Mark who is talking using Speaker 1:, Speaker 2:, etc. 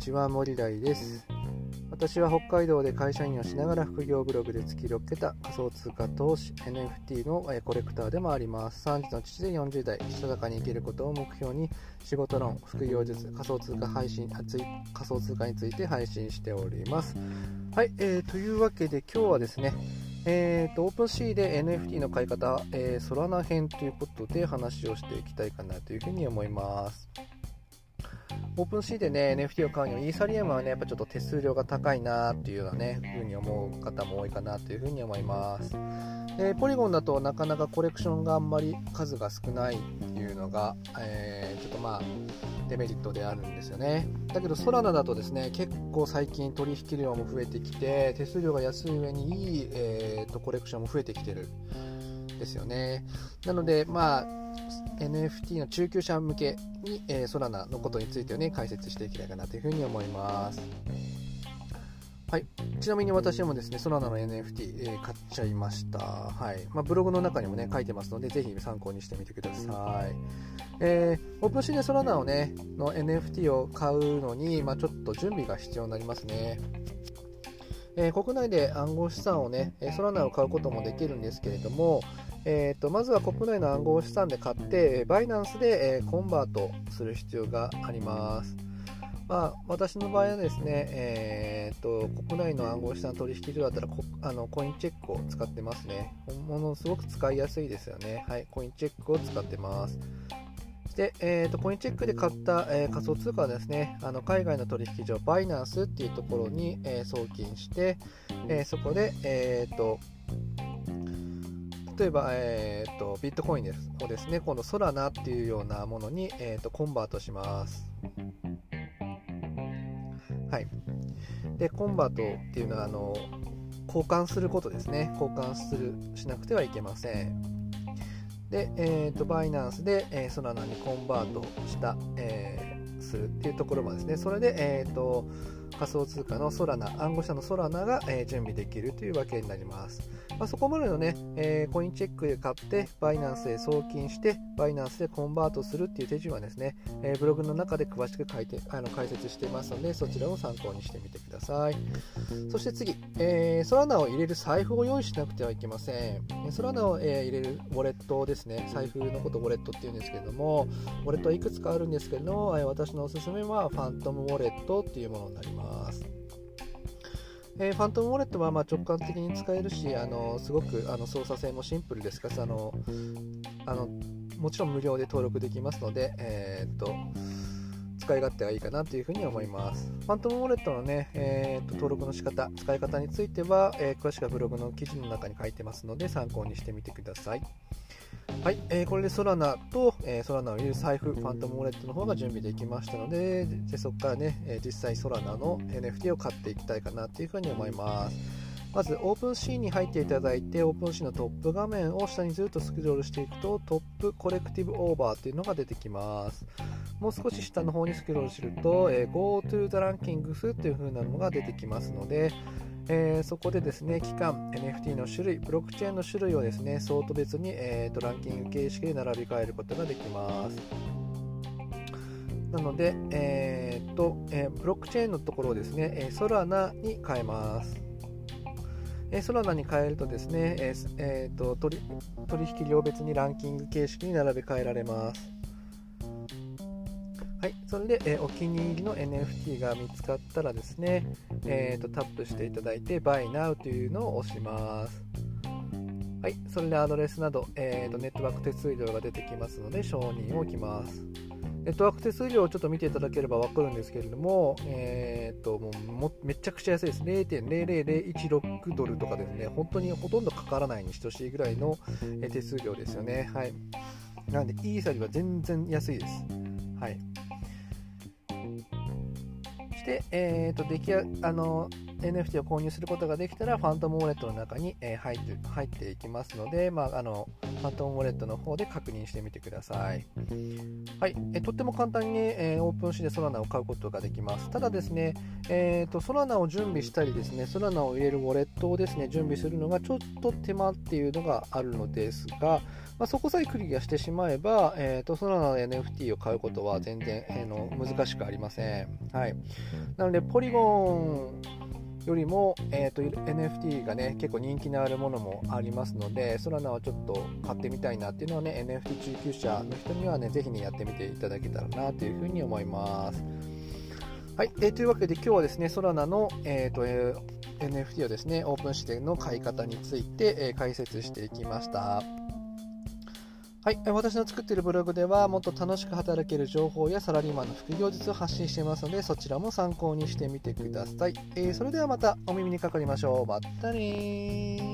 Speaker 1: ちは森大です。私は北海道で会社員をしながら副業ブログで突き6桁仮想通貨投資 NFT のコレクターでもあります。3児の父で40代したたかに生きることを目標に仕事論副業術仮想通貨配信仮想通貨について配信しております。はい、えー、というわけで今日はですねえーと、オープンシーで NFT の買い方、えー、ソラナ編ということで話をしていきたいかなというふうに思います。オープンシーでね、NFT を買うには、イーサリアムはね、やっぱちょっと手数料が高いなっていうようなね、ふうに思う方も多いかなというふうに思います。で、ポリゴンだとなかなかコレクションがあんまり数が少ないっていうのが、えー、ちょっとまあ、デメリットであるんですよね。だけど、ソラナだとですね、結構最近取引量も増えてきて、手数料が安い上にいい、えーと、コレクションも増えてきてるですよね。なので、まあ、NFT の中級者向けに、えー、ソラナのことについてをね、解説していきたいかなというふうに思います。はい、ちなみに私もですね、ソラナの NFT、えー、買っちゃいました。はいまあ、ブログの中にもね、書いてますので、ぜひ参考にしてみてください。えー、 OpenSeaでソラナをね、の NFT を買うのに、まあ、ちょっと準備が必要になりますね。えー、国内で暗号資産をね、ソラナを買うこともできるんですけれども、えーと、まずは国内の暗号資産で買って、バイナンスで、えー、コンバートする必要があります。まあ、私の場合はですね、えーと、国内の暗号資産取引所だったらコあのコインチェックを使ってますね。ものすごく使いやすいですよね。はい、コインチェックを使ってます。で、えーと、コインチェックで買った、えー、仮想通貨はですね、あの海外の取引所、バイナンスっていうところに、えー、送金して、えー、そこで、えーと例えば、えーと、ビットコインですをですね、今度ソラナっていうようなものに、えーと、コンバートします。はい。で、コンバートっていうのは、あの、交換することですね。交換する、しなくてはいけません。で、えーと、バイナンスで、えー、ソラナにコンバートした、えー、するっていうところもですね、それで、えーと仮想通貨のソラナ、暗号資産のソラナが、え、準備できるというわけになります。まあ、そこまでのね、えー、コインチェックで買って、バイナンスへ送金して、バイナンスでコンバートするっていう手順はですね、えー、ブログの中で詳しく書いてあの解説していますので、そちらを参考にしてみてください。そして次、えー、ソラナを入れる財布を用意しなくてはいけません。ソラナを、え、入れるウォレットですね、財布のことウォレットっていうんですけれども、ウォレットはいくつかあるんですけれども、え私のおすすめはファントムウォレットっていうものになります。えー、ファントムウォレットはま直感的に使えるし、あのすごくあの操作性もシンプルですから、あのあのもちろん無料で登録できますので、えー、っと使い勝手がいいかなというふうに思います。ファントムウォレットのね、えー、っと登録の仕方、使い方については、え詳しくはブログの記事の中に書いてますので、参考にしてみてください。はい、えー、これでソラナと、えー、ソラナを入れる財布、ファントムウォレットの方が準備できましたので、でそこからね、えー、実際ソラナの NFT を買っていきたいかなというふうに思います。まず、オープンシーンに入っていただいて、オープンシーンのトップ画面を下にずっとスクロールしていくと、トップコレクティブオーバーというのが出てきます。もう少し下の方にスクロールすると、えー、Go to the Rankings という風なのが出てきますので、えー、そこでですね、期間、NFT の種類、ブロックチェーンの種類をですね、相当別に、えーと、ランキング形式で並び替えることができます。なので、えーとえー、ブロックチェーンのところをですね、えソラナに変えます。えソラナに変えるとですね、えーえーと取引量別にランキング形式に並べ替えられます。はい、それで、えー、お気に入りの NFT が見つかったらですね、えーと、タップしていただいて Buy Now というのを押します。はい、それでアドレスなど、えーと、ネットワーク手数料が出てきますので承認を置きます。ネットワーク手数料をちょっと見ていただければ分かるんですけれども、えーと、もうもめちゃくちゃ安いです。0.00016ドルとかですね、本当にほとんどかからないに等しいぐらいの手数料ですよね。はい。なので、イーサリは全然安いです。はい。して、えーと、出来あの NFT を購入することができたらファントムウォレットの中に、え、入って入っていきますので、まあ、あのファントムウォレットの方で確認してみてください、はい。えとっても簡単に、え、オープンシーでソラナを買うことができます。ただですね、えーと、ソラナを準備したりですねソラナを入れるウォレットをですね準備するのがちょっと手間っていうのがあるのですが、まあ、そこさえクリアしてしまえば、えーと、ソラナの NFT を買うことは全然、えー、の難しくありません。はい、なので、ポリゴンよりも、えーと、NFT がね結構人気のあるものもありますので、ソラナはちょっと買ってみたいなっていうのはね、NFT 中級者の人にはね、ぜひね、やってみていただけたらなというふうに思います。はい、えー、というわけで今日はですね、ソラナの、えーとえー、NFT をですね、オープンしての買い方について、えー、解説していきました。はい、私の作っているブログではもっと楽しく働ける情報やサラリーマンの副業術を発信していますのでそちらも参考にしてみてください、えー、それではまたお耳にかかりましょう。まったね